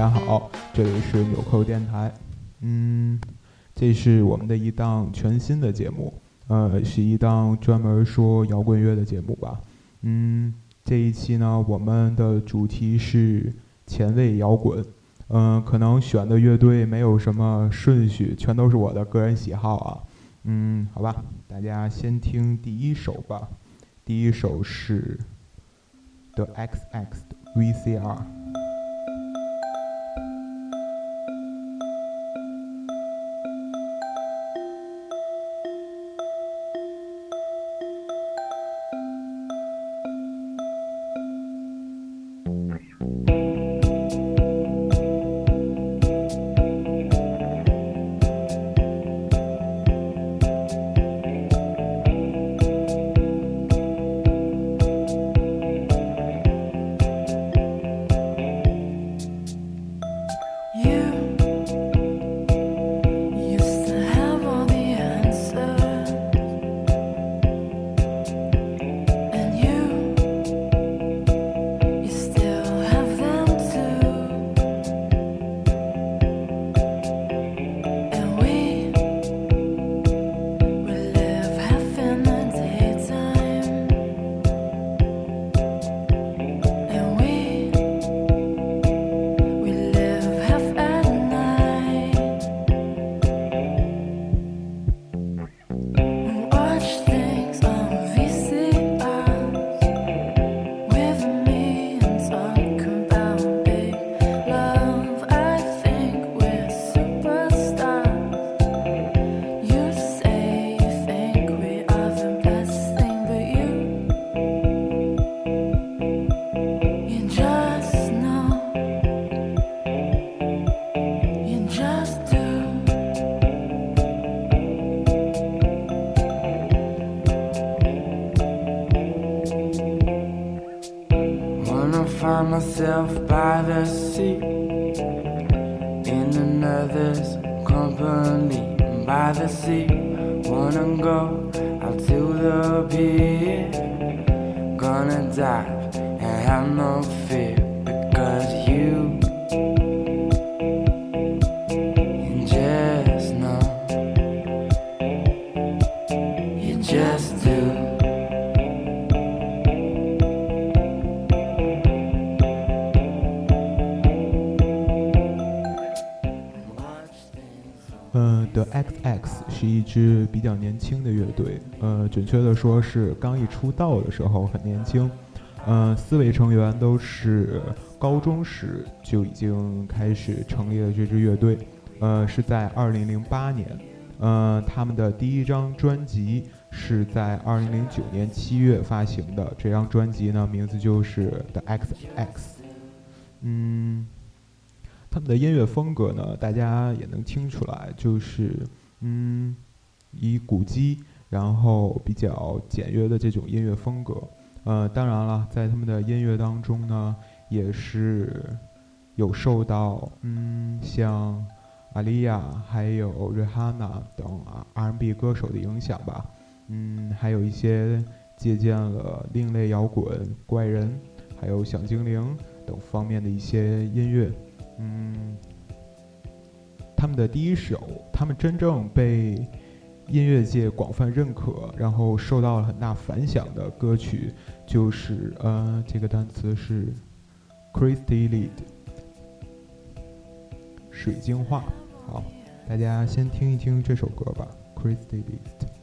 大家好，这里是纽扣电台。嗯，这是我们的一档全新的节目，呃，是一档专门说摇滚乐的节目吧。嗯，这一期呢，我们的主题是前卫摇滚。嗯，可能选的乐队没有什么顺序，全都是我的个人喜好啊。嗯，好吧，大家先听第一首吧。第一首是 The XX VCR。Gonna dive and have no fear because you. 是一支比较年轻的乐队，呃，准确的说是刚一出道的时候很年轻，呃，四位成员都是高中时就已经开始成立了这支乐队，呃，是在2008年，呃，他们的第一张专辑是在2009年七月发行的，这张专辑呢名字就是 The XX，嗯。他们的音乐风格呢，大家也能听出来，就是嗯，以古机，然后比较简约的这种音乐风格。呃，当然了，在他们的音乐当中呢，也是有受到嗯，像阿丽亚还有瑞哈娜等 R&B 歌手的影响吧。嗯，还有一些借鉴了另类摇滚、怪人，还有小精灵等方面的一些音乐。嗯，他们的第一首，他们真正被音乐界广泛认可，然后受到了很大反响的歌曲，就是呃，这个单词是 c r i s t a l i d 水晶化。好，大家先听一听这首歌吧，Christy Lead。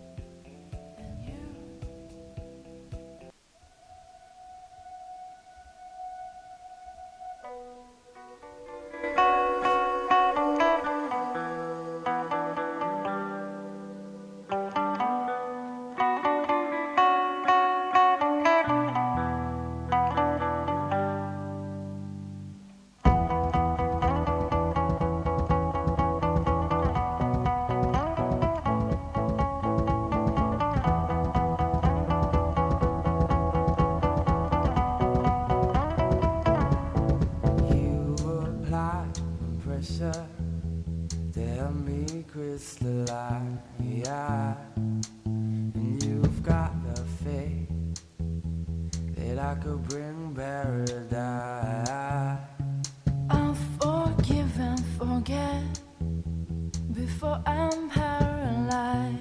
Before I'm paralyzed,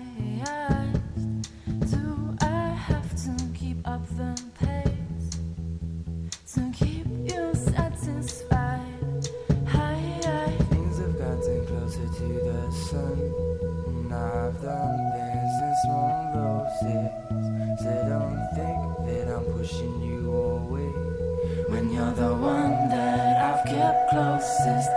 do I have to keep up the pace to keep you satisfied? Hi, Things have gotten closer to the sun, and I've done things in small doses. So don't think that I'm pushing you away when you're the one that I've kept closest.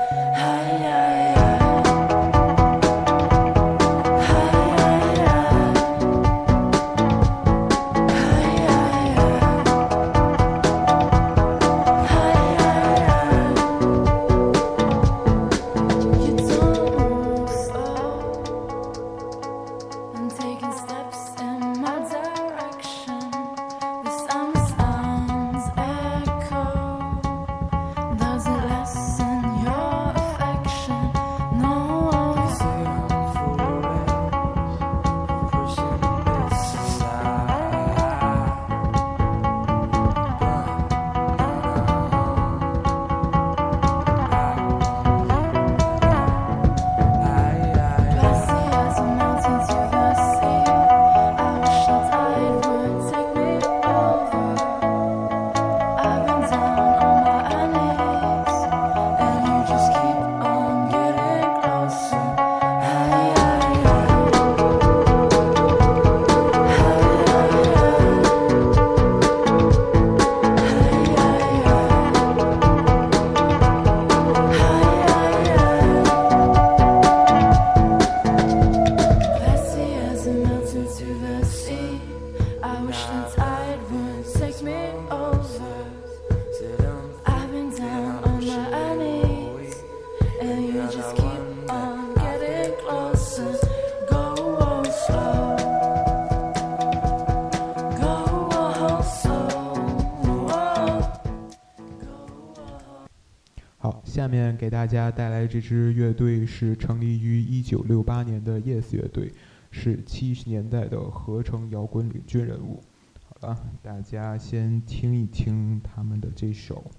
大家带来这支乐队是成立于一九六八年的 Yes 乐队，是七十年代的合成摇滚领军人物。好了，大家先听一听他们的这首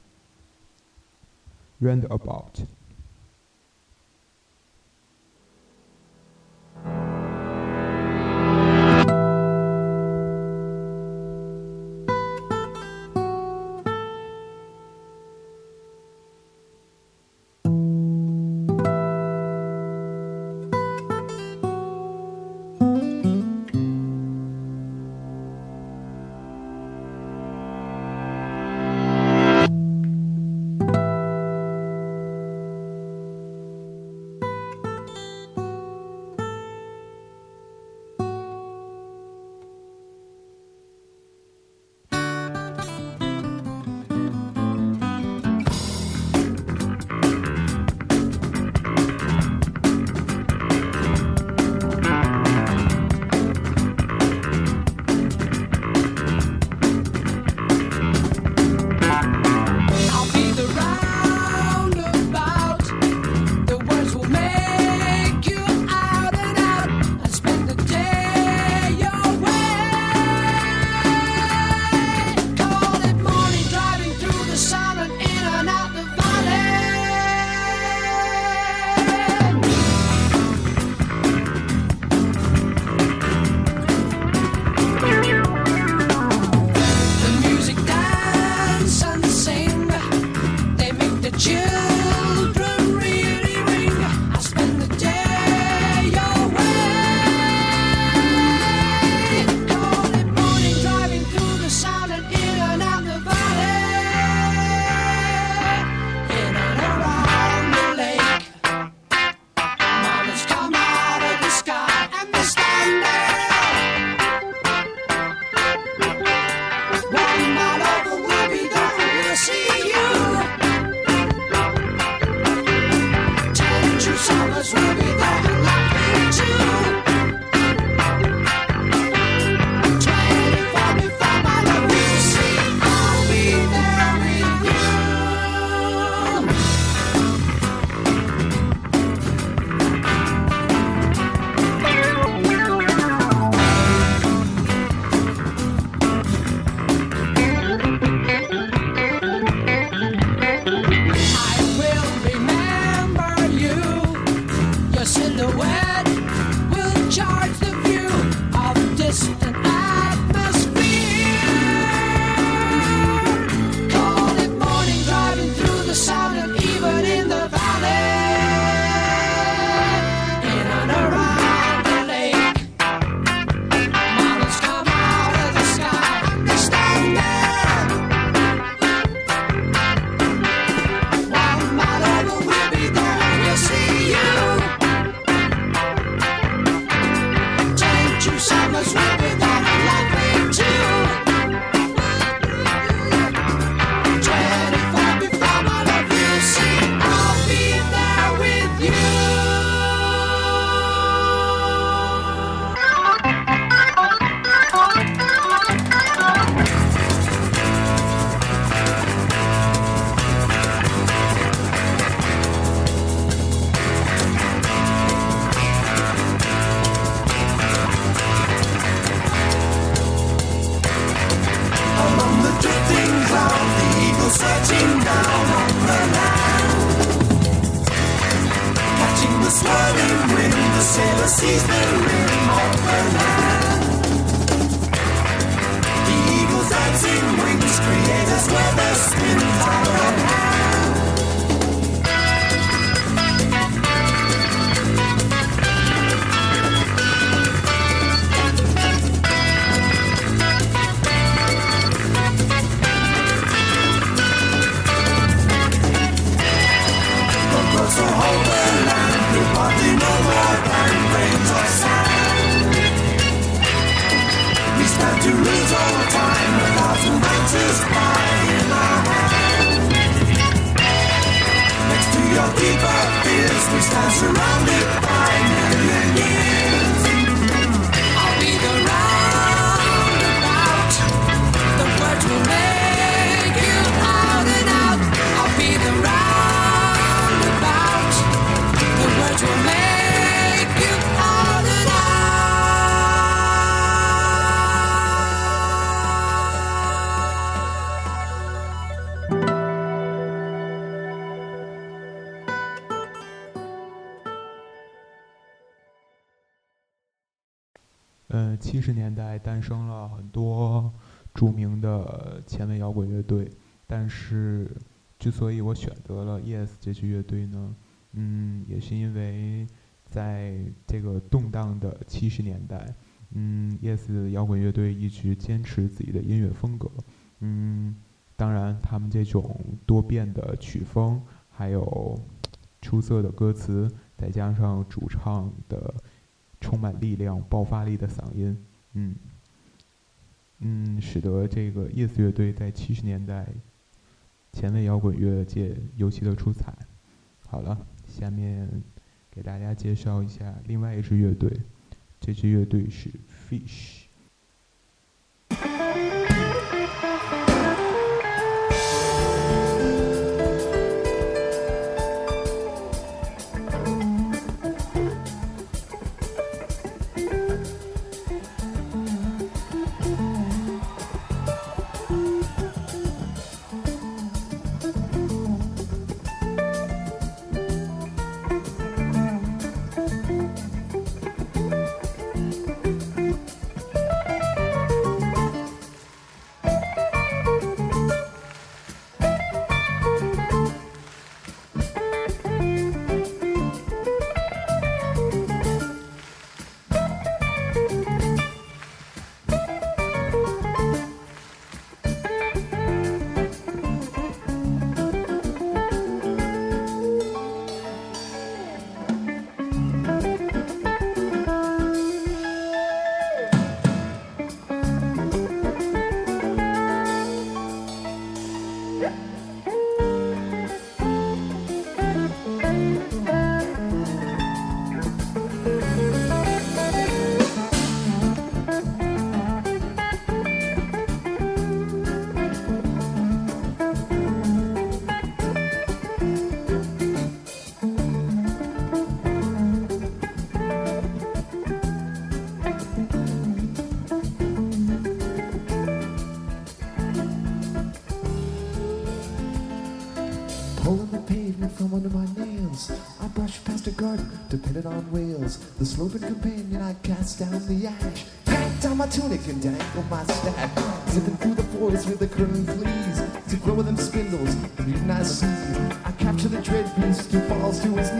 《Roundabout》。you. 这支乐队呢，嗯，也是因为在这个动荡的七十年代，嗯，Yes 摇滚乐队一直坚持自己的音乐风格，嗯，当然他们这种多变的曲风，还有出色的歌词，再加上主唱的充满力量、爆发力的嗓音，嗯，嗯，使得这个 Yes 乐队在七十年代前卫摇滚乐界尤其的出彩。好了，下面给大家介绍一下另外一支乐队，这支乐队是 Fish。The companion, I cast down the ash. Pack down my tunic and dangle my stack. Zipping through the forest with the curling fleas. To grow them spindles, mutant I see. I capture the dread beast who falls to his knees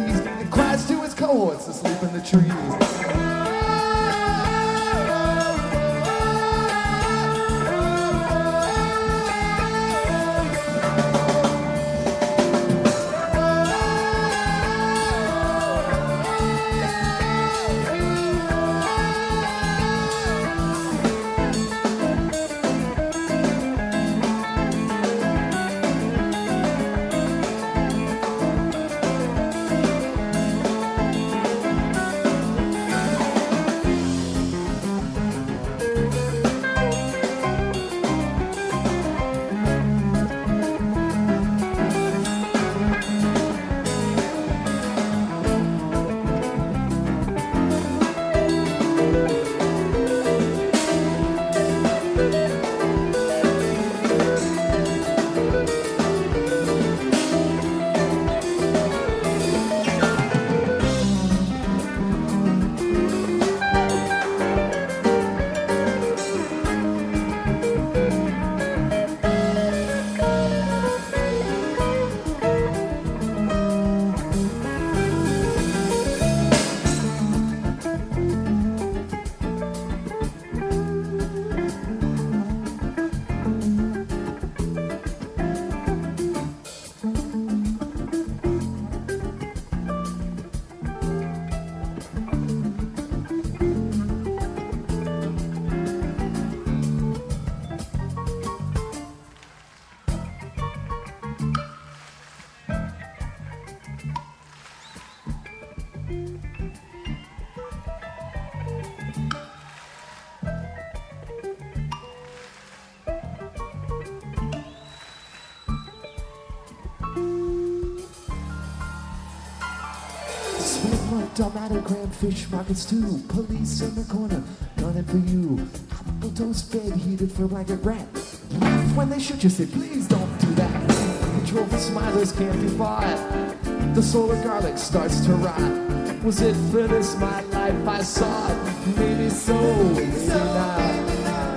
A grand fish markets too. Police in the corner, gunning for you. Apple toast bed heated for blanket rat. When they shoot you, say please don't do that. Control for smilers can't be bought. The solar garlic starts to rot. Was it for this my life I saw it? Maybe so, maybe not.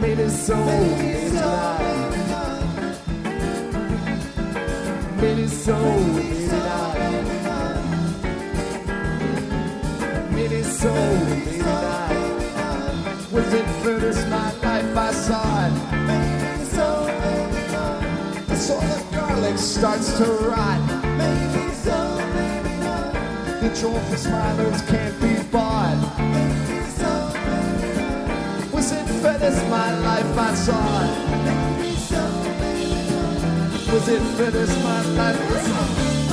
Maybe so, maybe not. Maybe so, maybe not. Maybe so, maybe not. Was it for this my life I saw it? Maybe not. The garlic starts to rot. The troll for smilers can't be bought. Was it for this my life I saw it? Was it for this my life I saw it?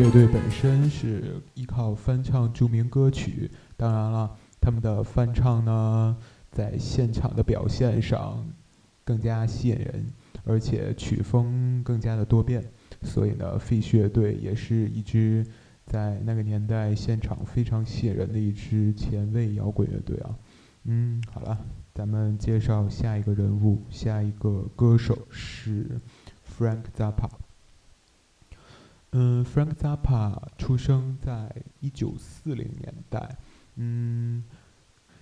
乐队本身是依靠翻唱著名歌曲，当然了，他们的翻唱呢，在现场的表现上更加吸引人，而且曲风更加的多变，所以呢费雪乐队也是一支在那个年代现场非常吸引人的一支前卫摇滚乐队啊。嗯，好了，咱们介绍下一个人物，下一个歌手是 Frank Zappa。嗯，Frank Zappa 出生在一九四零年代，嗯，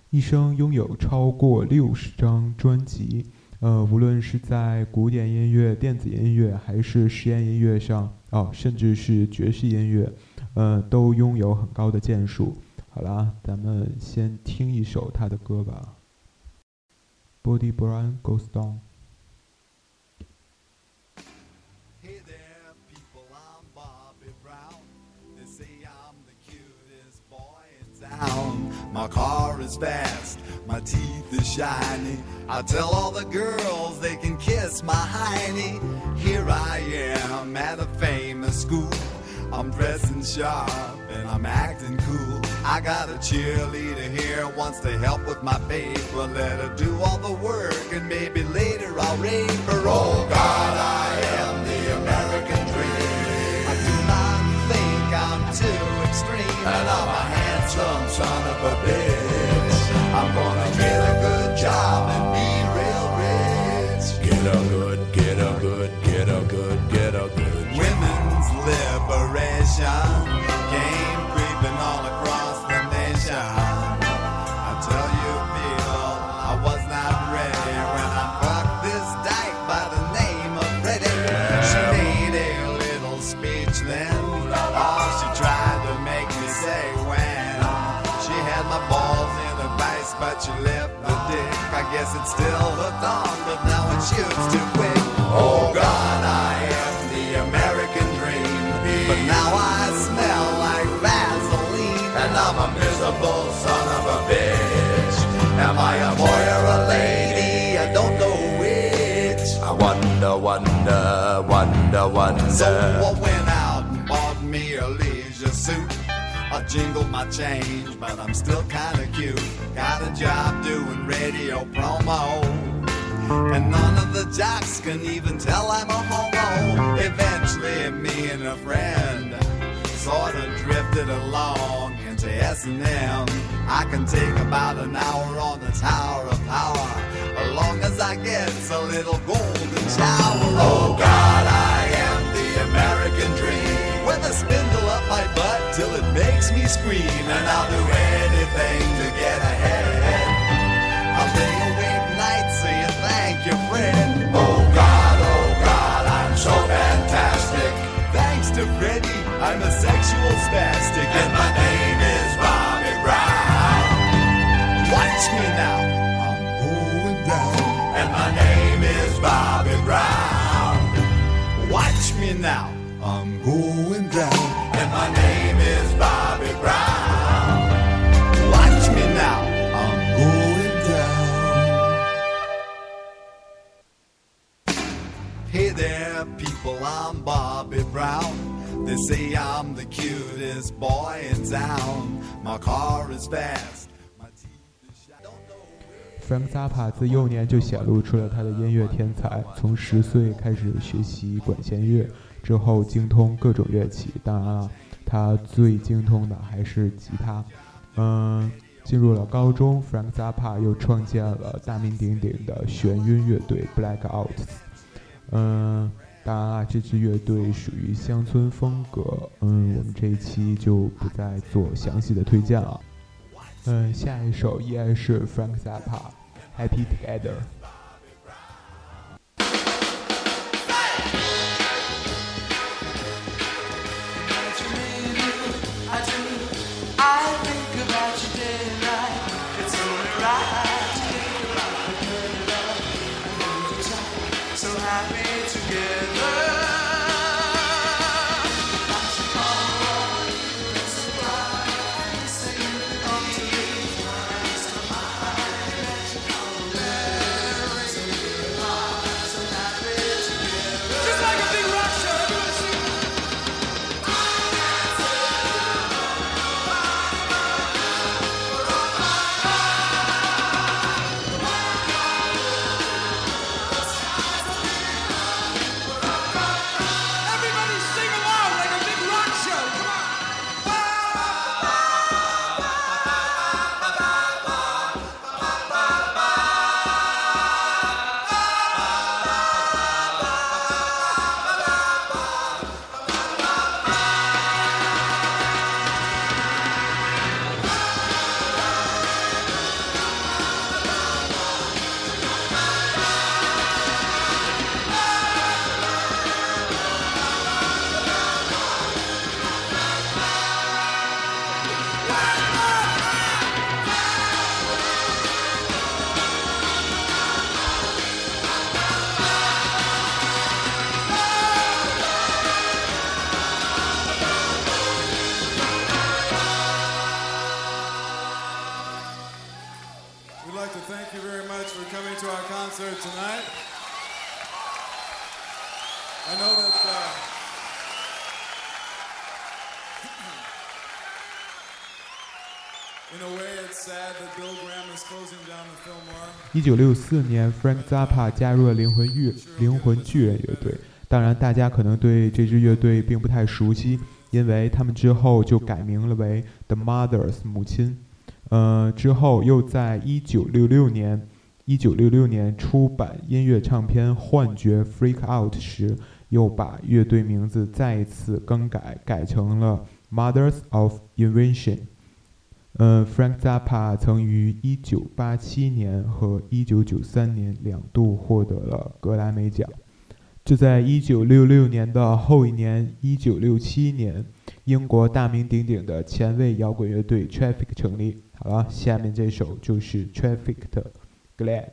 一生拥有超过六十张专辑，呃，无论是在古典音乐、电子音乐，还是实验音乐上，哦，甚至是爵士音乐，呃，都拥有很高的建树。好啦，咱们先听一首他的歌吧，《Body Brown Goes Down》。My car is fast, my teeth are shiny. I tell all the girls they can kiss my hiney. Here I am at a famous school. I'm dressing sharp and I'm acting cool. I got a cheerleader here wants to help with my paper. Let her do all the work and maybe later I'll rape her. Oh God, I handsome son of a bitch. I'm gonna get a good job and be real rich. Get a good, get a good, get a good, get a good. Women's liberation dick. I guess it still hooked on, but now it shoots too quick. Oh God, I am the American dream, but now I smell like Vaseline, and I'm a miserable son of a bitch. Am I a boy or a lady? I don't know which. I wonder, wonder, wonder, wonder. So I went out and bought me a leisure suit. I jingled my change, but I'm still kinda cute. Got a job doing radio promo. And none of the jocks can even tell I'm a homo. Eventually, me and a friend sort of drifted along into S&M. I can take about an hour on the Tower of Power, as long as I get a little golden shower. Oh God, I am the American dream. With a spindle up my butt till it makes me scream, and I'll do anything to get ahead. I'll stay awake nights saying thank you, friend. Oh God, oh God, I'm so fantastic. Thanks to Freddie, I'm a sexual spastic, and my name is Bobby Brown. Watch me now, I'm going down, and my name is Bobby Brown. Watch me now, I'm going my name I'm Bobby Brown. They say I'm the cutest boy in town. My car is fast. My teeth is shy. Don't know Frank Zappa 自幼年就显露出了他的音乐天才，从十岁开始学习管弦乐，之后精通各种乐器。当然了，他最精通的还是吉他。嗯，进入了高中，Frank Zappa 又创建了大名鼎鼎的眩晕乐队 Blackouts。嗯，当然了，这支乐队属于乡村风格。嗯，我们这一期就不再做详细的推荐了。嗯，下一首依然是 Frank Zappa，《Happy Together》。一九六四年，Frank Zappa 加入了灵魂乐灵魂巨人乐队。当然，大家可能对这支乐队并不太熟悉，因为他们之后就改名了为 The Mothers 母亲。呃，之后又在一九六六年，一九六六年出版音乐唱片《幻觉 Freak Out》时，又把乐队名字再一次更改，改成了 Mothers of Invention。呃，Frank Zappa 曾于1987年和1993年两度获得了格莱美奖。就在1966年的后一年，1967年，英国大名鼎鼎的前卫摇滚乐队 Traffic 成立。好了，下面这首就是 Traffic 的《Glad》。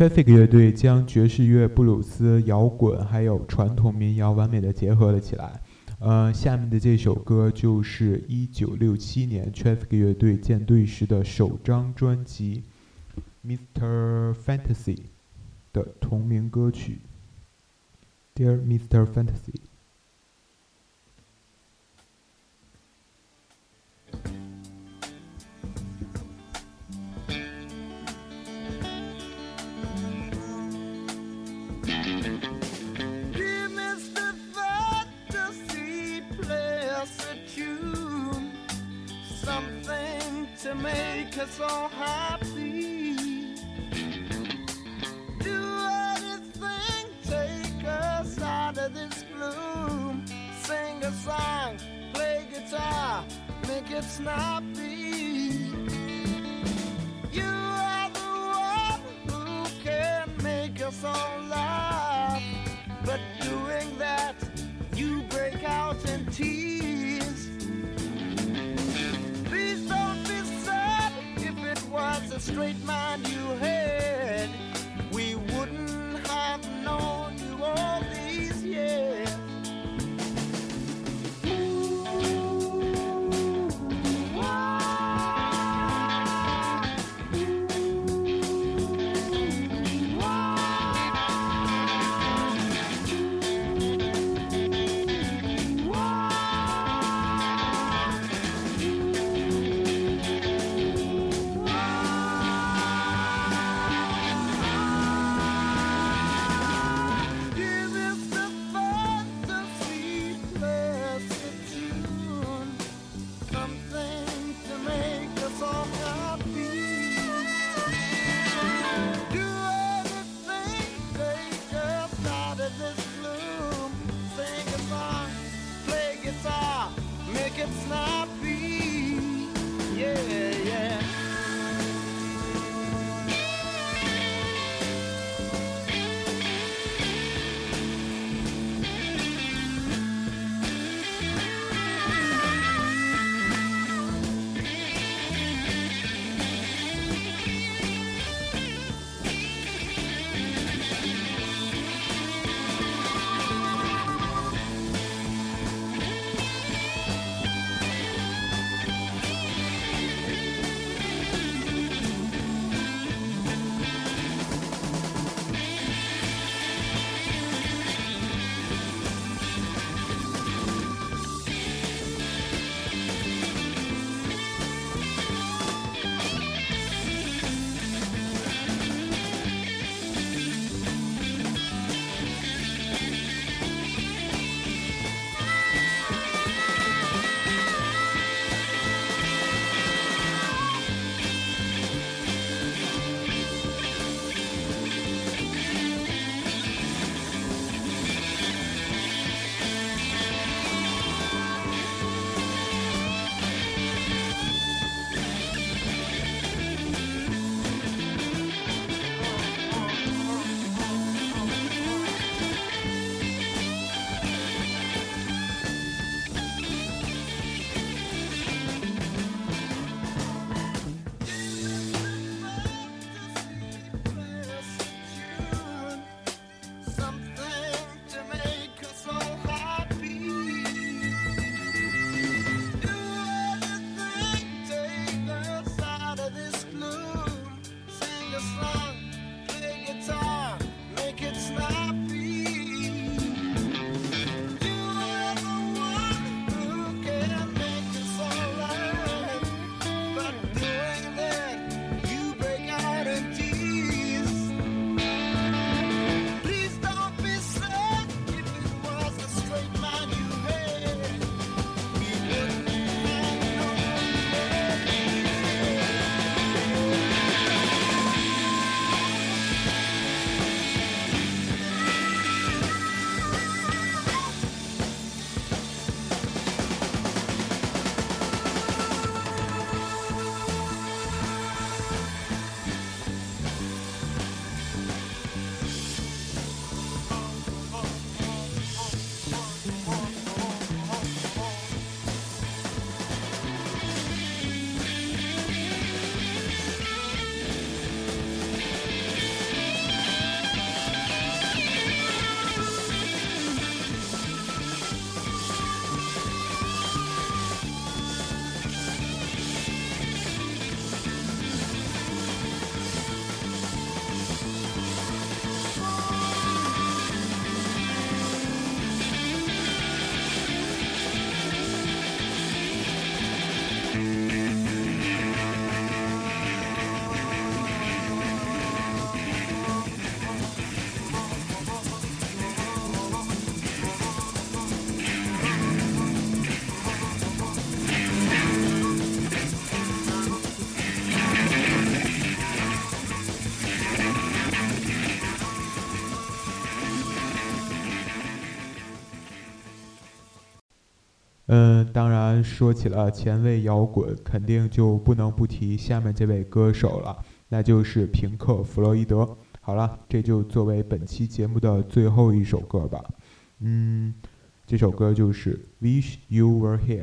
Traffic 乐队将爵士乐、布鲁斯、摇滚还有传统民谣完美的结合了起来。呃，下面的这首歌就是1967年 Traffic 乐队建队时的首张专辑《Mr. Fantasy》的同名歌曲《Dear Mr. Fantasy》。Make us all happy. Do anything, take us out of this gloom. Sing a song, play guitar, make it snappy. You are the one who can make us all straight mind you have. 嗯，当然说起了前卫摇滚，肯定就不能不提下面这位歌手了，那就是平克·弗洛伊德。好了，这就作为本期节目的最后一首歌吧。嗯，这首歌就是《Wish You Were Here》。